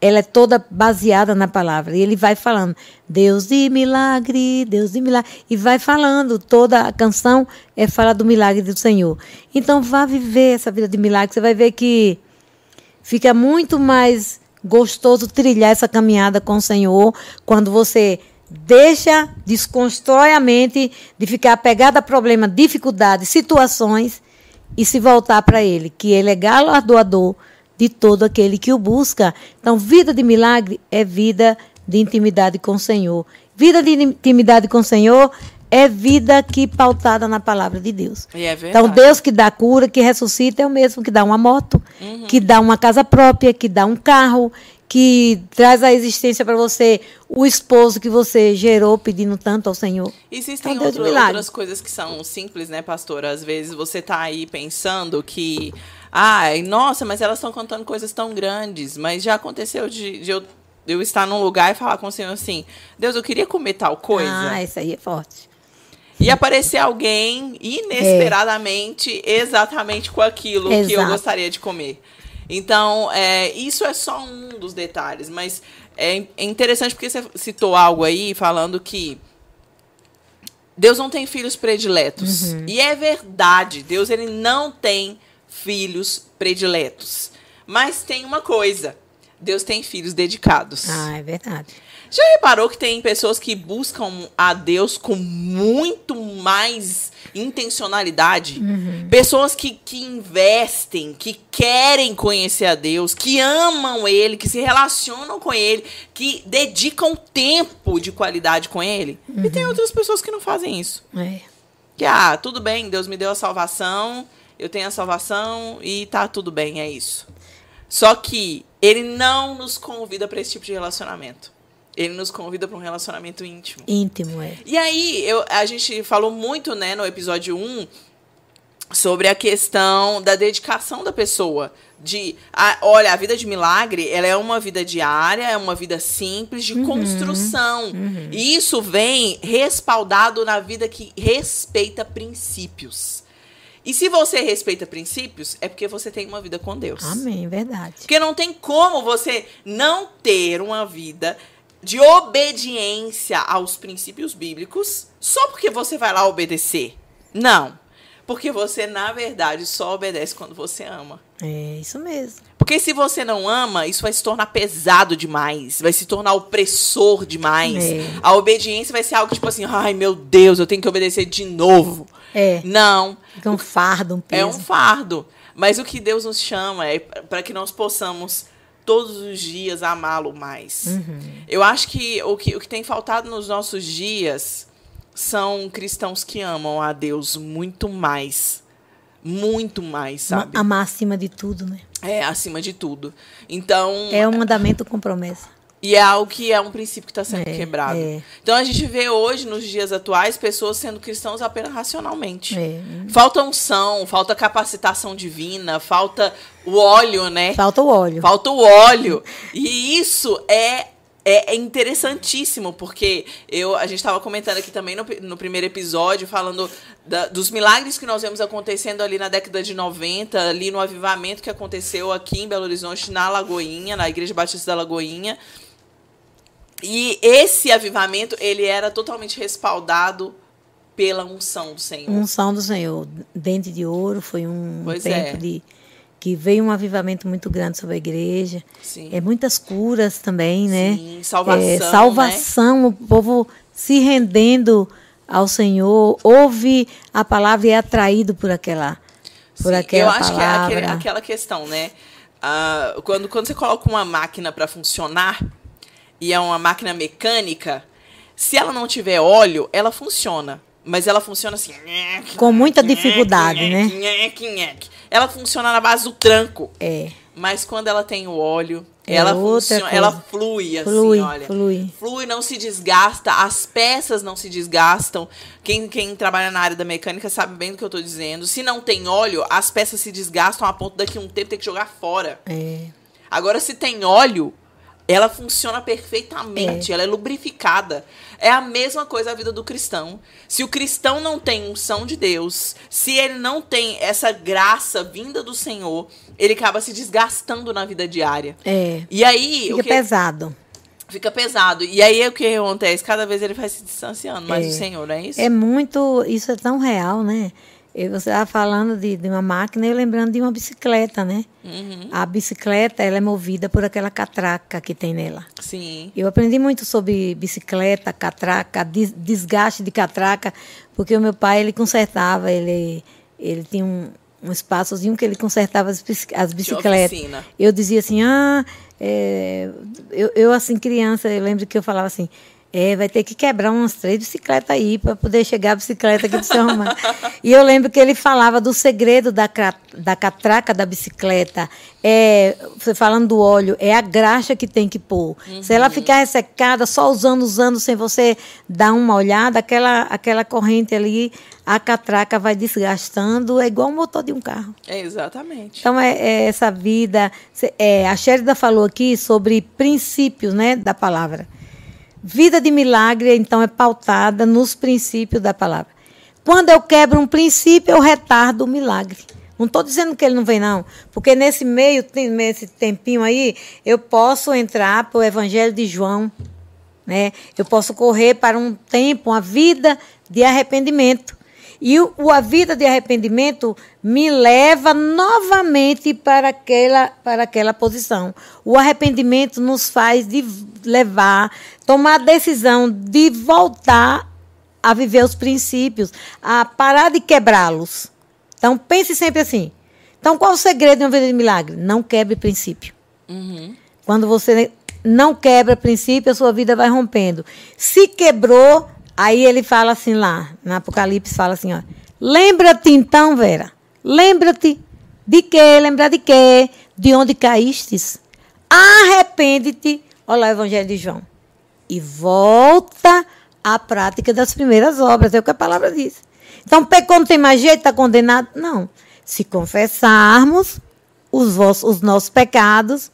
Ela é toda baseada na palavra. E ele vai falando, Deus de milagre, Deus de milagre. E vai falando, toda a canção é fala do milagre do Senhor. Então vá viver essa vida de milagre. Você vai ver que fica muito mais gostoso trilhar essa caminhada com o Senhor quando você deixa, desconstrói a mente de ficar apegado a problemas, dificuldades, situações e se voltar para Ele, que Ele é galardoador de todo aquele que o busca. Então, vida de milagre é vida de intimidade com o Senhor. Vida de intimidade com o Senhor é vida que pautada na palavra de Deus. É. Então, Deus que dá cura, que ressuscita, é o mesmo que dá uma moto, Uhum. que dá uma casa própria, que dá um carro, que traz à existência para você o esposo que você gerou pedindo tanto ao Senhor. Existem Então, outro- outras coisas que são simples, né, pastora? Às vezes você tá aí pensando que. Ai, nossa, mas elas estão contando coisas tão grandes. Mas já aconteceu de, de eu, eu estar num lugar e falar com o Senhor assim: Deus, eu queria comer tal coisa. Ah, isso aí é forte. E aparecer alguém inesperadamente exatamente com aquilo que eu Exato. gostaria de comer. Então, é, isso é só um dos detalhes, mas é, é interessante porque você citou algo aí falando que Deus não tem filhos prediletos. E é verdade, Deus ele não tem filhos prediletos. Mas tem uma coisa, Deus tem filhos dedicados. Ah, é verdade. Já reparou que tem pessoas que buscam a Deus com muito mais intencionalidade? Pessoas que, que investem, que querem conhecer a Deus, que amam Ele, que se relacionam com Ele, que dedicam tempo de qualidade com Ele. E tem outras pessoas que não fazem isso. É. Que, ah, tudo bem, Deus me deu a salvação, eu tenho a salvação e tá tudo bem, é isso. Só que Ele não nos convida para esse tipo de relacionamento. Ele nos convida para um relacionamento íntimo. Íntimo, é. E aí, eu, a gente falou muito, né, no episódio 1, sobre a questão da dedicação da pessoa. De, a- olha, a vida de milagre, ela é uma vida diária, é uma vida simples de construção. E isso vem respaldado na vida que respeita princípios. E se você respeita princípios, é porque você tem uma vida com Deus. Amém, verdade. Porque não tem como você não ter uma vida de obediência aos princípios bíblicos só porque você vai lá obedecer. Não. Porque você, na verdade, só obedece quando você ama. É isso mesmo. Porque se você não ama, isso vai se tornar pesado demais, vai se tornar opressor demais. É. A obediência vai ser algo tipo assim, ai meu Deus, eu tenho que obedecer de novo. É. Não, Fica um fardo, um peso. é um fardo. Mas o que Deus nos chama é para que nós possamos todos os dias amá-lo mais. Eu acho que o, que o que tem faltado nos nossos dias são cristãos que amam a Deus muito mais. Muito mais, Ma- sabe? Amar acima de tudo, né? É, acima de tudo. Então, É um mandamento com promessa. E é algo que é um princípio que está sendo É, quebrado. é. Então a gente vê hoje, nos dias atuais, pessoas sendo cristãos apenas racionalmente. É. Falta unção, falta capacitação divina, falta o óleo, né? Falta o óleo. Falta o óleo. E isso é, é, é interessantíssimo, porque eu, a gente estava comentando aqui também no, no primeiro episódio, falando da- dos milagres que nós vemos acontecendo ali na década de 90, ali no avivamento que aconteceu aqui em Belo Horizonte, na Lagoinha, na Igreja Batista da Lagoinha. E esse avivamento, ele era totalmente respaldado pela unção do Senhor. Unção do Senhor. Dente de ouro foi um Pois tempo é. de, que veio um avivamento muito grande sobre a igreja. Sim. É muitas curas também, né? Sim, salvação, É, né? salvação, o povo se rendendo ao Senhor, ouve a palavra e é atraído por aquela, por Sim, aquela eu acho que é palavra. aquele- aquela questão, né? Ah, quando, quando você coloca uma máquina para funcionar e é uma máquina mecânica, se ela não tiver óleo, ela funciona. Mas ela funciona assim. Com muita dificuldade, né? Ela funciona na base do tranco. É, Mas quando ela tem o óleo, É ela funciona, coisa. ela flui assim, Flui, olha. flui. Flui, não se desgasta, as peças não se desgastam. Quem, quem trabalha na área da mecânica sabe bem do que eu tô dizendo. Se não tem óleo, as peças se desgastam a ponto daqui a um tempo ter que jogar fora. é. Agora, se tem óleo, ela funciona perfeitamente, ela é lubrificada. É a mesma coisa a vida do cristão. Se o cristão não tem unção de Deus, se ele não tem essa graça vinda do Senhor, ele acaba se desgastando na vida diária. É. E aí, Fica que pesado. fica pesado. E aí o que acontece? Cada vez ele vai se distanciando mais É. do Senhor, não é isso? É muito. Isso é tão real, né? E você estava falando de, de uma máquina e eu lembrando de uma bicicleta, né? Uhum. A bicicleta ela é movida por aquela catraca que tem nela. Sim. Eu aprendi muito sobre bicicleta, catraca, des- desgaste de catraca, porque o meu pai ele consertava, ele, ele tinha um, um espaçozinho que ele consertava as, as bicicletas. Eu dizia assim, ah, é, eu, eu assim criança, eu lembro que eu falava assim, é, vai ter que quebrar umas três bicicletas aí para poder chegar a bicicleta aqui do seu Romano. e eu lembro que ele falava do segredo da, da catraca da bicicleta. É, você falando do óleo, é a graxa que tem que pôr. Se ela ficar ressecada, só usando, usando, sem você dar uma olhada, aquela, aquela corrente ali, a catraca vai desgastando, é igual o motor de um carro. É exatamente. Então, é, é essa vida. é, a Sherida falou aqui sobre princípios né, da palavra. Vida de milagre, então, é pautada nos princípios da palavra. Quando eu quebro um princípio, eu retardo o milagre. Não estou dizendo que ele não vem, não. Porque nesse meio, nesse tempinho aí, eu posso entrar para o Evangelho de João. Né? Eu posso correr para um tempo, uma vida de arrependimento. E o, a vida de arrependimento me leva novamente para aquela, para aquela posição. O arrependimento nos faz de levar, tomar a decisão de voltar a viver os princípios, a parar de quebrá-los. Então pense sempre assim. Então qual o segredo de uma vida de milagre? Não quebre princípio. Quando você não quebra princípio, a sua vida vai rompendo. Se quebrou, aí ele fala assim lá, no Apocalipse fala assim, ó. Lembra-te então, Vera. Lembra-te de quê? Lembrar de quê? De onde caístes? Arrepende-te. Olha lá o Evangelho de João. E volta à prática das primeiras obras. É o que a palavra diz. Então, pecou não tem mais jeito, está condenado? Não. Se confessarmos os, vossos, os nossos pecados,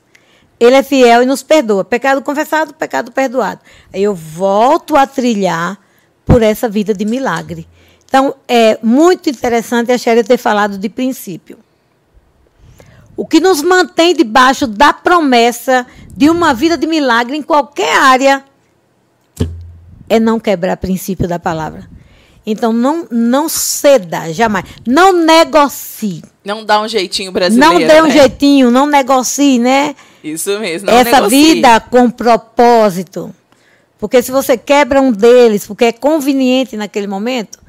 ele é fiel e nos perdoa. Pecado confessado, pecado perdoado. Aí eu volto a trilhar por essa vida de milagre. Então, é muito interessante a Sherry ter falado de princípio. O que nos mantém debaixo da promessa de uma vida de milagre em qualquer área é não quebrar princípio da palavra. Então, não, não ceda, jamais. Não negocie. Não dá um jeitinho brasileiro. Não dê um né? jeitinho, não negocie, né? Isso mesmo. Não essa negocie. vida com propósito. Porque se você quebra um deles, porque é conveniente naquele momento,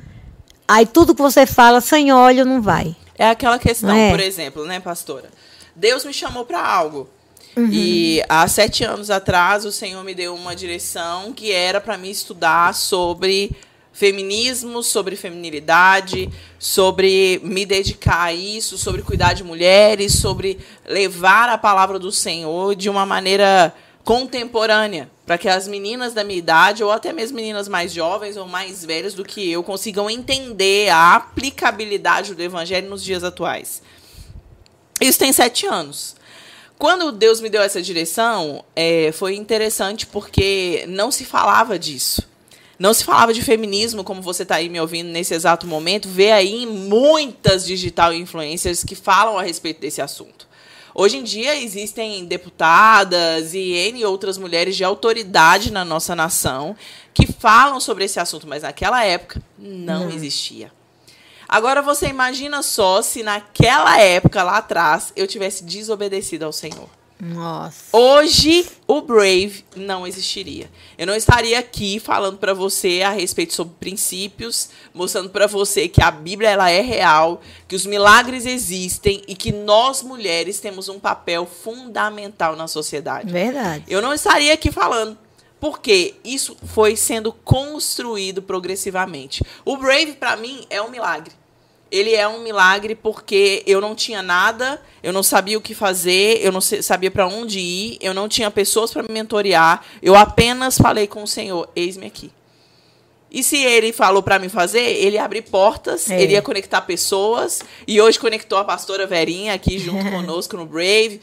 aí tudo que você fala sem óleo não vai. É aquela questão, é? por exemplo, né, pastora? Deus me chamou para algo. Uhum. E há sete anos atrás, o Senhor me deu uma direção que era para mim estudar sobre feminismo, sobre feminilidade, sobre me dedicar a isso, sobre cuidar de mulheres, sobre levar a palavra do Senhor de uma maneira contemporânea, para que as meninas da minha idade, ou até mesmo meninas mais jovens ou mais velhas do que eu, consigam entender a aplicabilidade do evangelho nos dias atuais. Isso tem sete anos. Quando Deus me deu essa direção, é, foi interessante porque não se falava disso. Não se falava de feminismo, como você está aí me ouvindo nesse exato momento. Vê aí muitas digital influencers que falam a respeito desse assunto. Hoje em dia existem deputadas e N outras mulheres de autoridade na nossa nação que falam sobre esse assunto, mas naquela época não, existia. Agora você imagina só se naquela época lá atrás eu tivesse desobedecido ao Senhor. Nossa. Hoje o Brave não existiria. Eu não estaria aqui falando para você a respeito sobre princípios, mostrando para você que a Bíblia ela é real, que os milagres existem e que nós mulheres temos um papel fundamental na sociedade. Verdade. Eu não estaria aqui falando porque isso foi sendo construído progressivamente. O Brave para mim é um milagre ele é um milagre porque eu não tinha nada, eu não sabia o que fazer, eu não sabia para onde ir, eu não tinha pessoas para me mentorear, eu apenas falei com o Senhor, eis-me aqui. E se ele falou para me fazer, ele abre portas, é. ele ia conectar pessoas, e hoje conectou a pastora Verinha aqui junto conosco no Brave.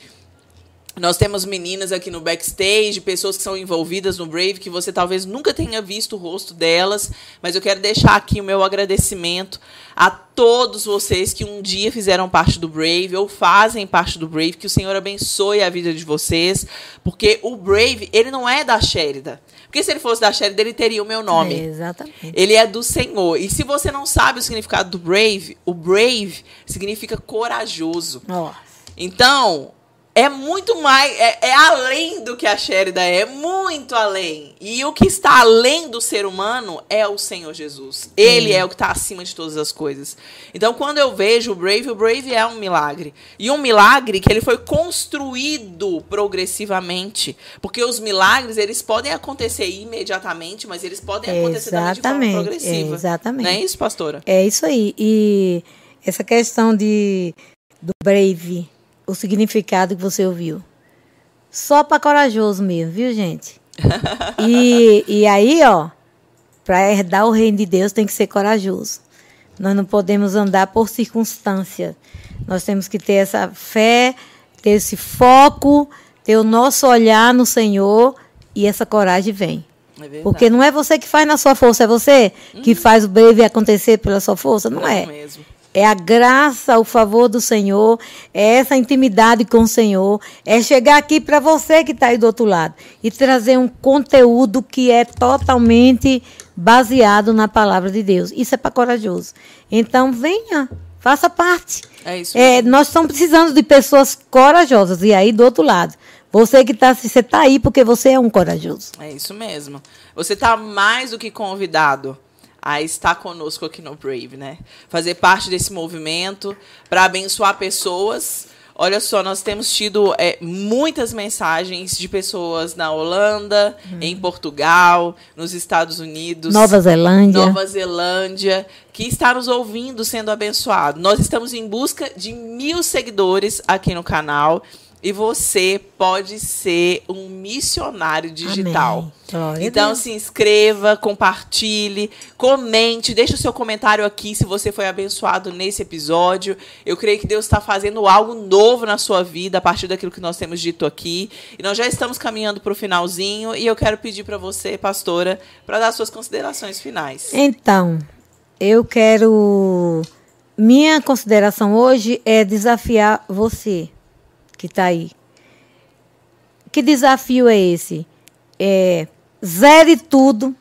Nós temos meninas aqui no backstage, pessoas que são envolvidas no Brave, que você talvez nunca tenha visto o rosto delas, mas eu quero deixar aqui o meu agradecimento a todos vocês que um dia fizeram parte do Brave ou fazem parte do Brave, que o Senhor abençoe a vida de vocês, porque o Brave, ele não é da Sherida. Porque se ele fosse da Sherida, ele teria o meu nome. É, exatamente. Ele é do Senhor. E se você não sabe o significado do Brave, o Brave significa corajoso. Nossa. Então, é muito mais. É, é, além do que a Sherida é, muito além. E o que está além do ser humano é o Senhor Jesus. Ele é o que está acima de todas as coisas. Então, quando eu vejo o Brave, o Brave é um milagre. E um milagre que ele foi construído progressivamente. Porque os milagres, eles podem acontecer imediatamente, mas eles podem acontecer exatamente, também de forma progressiva. É, exatamente. Não é isso, pastora? É isso aí. E essa questão de do Brave o significado que você ouviu. Só para corajoso mesmo, viu, gente? E, e aí, ó, para herdar o reino de Deus tem que ser corajoso. Nós não podemos andar por circunstância. Nós temos que ter essa fé, ter esse foco, ter o nosso olhar no Senhor e essa coragem vem. É Porque não é você que faz na sua força, é você hum. que faz o breve acontecer pela sua força, não, não é? Mesmo. É a graça, o favor do Senhor, é essa intimidade com o Senhor, é chegar aqui para você que está aí do outro lado e trazer um conteúdo que é totalmente baseado na palavra de Deus. Isso é para corajoso. Então, venha, faça parte. É isso. É, nós estamos precisando de pessoas corajosas. E aí, do outro lado, você que está você está aí porque você é um corajoso. É isso mesmo. Você está mais do que convidado a estar conosco aqui no Brave, né? Fazer parte desse movimento para abençoar pessoas. Olha só, nós temos tido é, muitas mensagens de pessoas na Holanda, hum. em Portugal, nos Estados Unidos, Nova Zelândia, Nova Zelândia, que está nos ouvindo, sendo abençoado. Nós estamos em busca de mil seguidores aqui no canal e você pode ser um missionário digital. Então se inscreva, compartilhe, comente, deixe o seu comentário aqui se você foi abençoado nesse episódio. Eu creio que Deus está fazendo algo novo na sua vida a partir daquilo que nós temos dito aqui. E nós já estamos caminhando para o finalzinho e eu quero pedir para você, pastora, para dar suas considerações finais. Então, eu quero minha consideração hoje é desafiar você que está aí. Que desafio é esse? É, zere tudo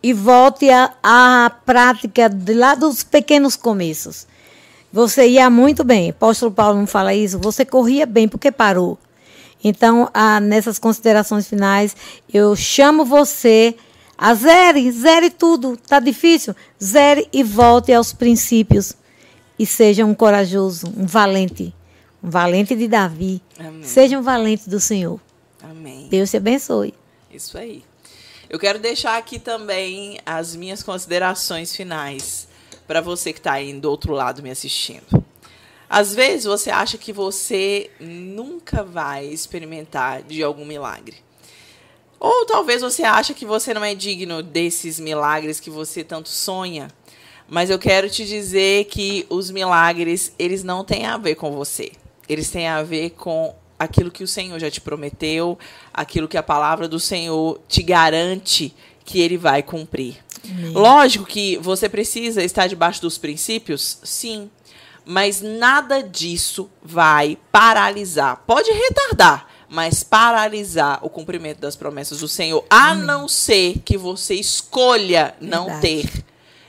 e volte à prática de lá dos pequenos começos. Você ia muito bem. Apóstolo Paulo não fala isso. Você corria bem porque parou. Então, nessas considerações finais, eu chamo você a zere, zere tudo. Tá difícil? Zere e volte aos princípios e seja um corajoso, um valente valente de Davi. Amém. Seja um valente do Senhor. Amém. Deus te abençoe. Isso aí. Eu quero deixar aqui também as minhas considerações finais para você que está aí do outro lado me assistindo. Às vezes você acha que você nunca vai experimentar de algum milagre. Ou talvez você acha que você não é digno desses milagres que você tanto sonha. Mas eu quero te dizer que os milagres, eles não têm a ver com você. Eles têm a ver com aquilo que o Senhor já te prometeu, aquilo que a palavra do Senhor te garante que ele vai cumprir. Amém. Lógico que você precisa estar debaixo dos princípios, sim, mas nada disso vai paralisar. Pode retardar, mas paralisar o cumprimento das promessas do Senhor, a não ser que você escolha não Verdade. ter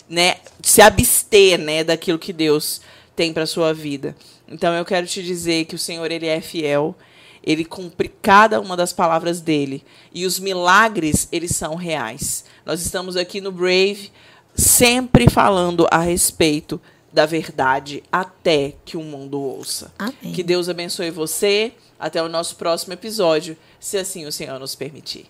né, se abster, né, daquilo que Deus tem para sua vida. Então eu quero te dizer que o Senhor ele é fiel, ele cumpre cada uma das palavras dele e os milagres eles são reais. Nós estamos aqui no Brave sempre falando a respeito da verdade até que o mundo ouça. Amém. Que Deus abençoe você. Até o nosso próximo episódio, se assim o Senhor nos permitir.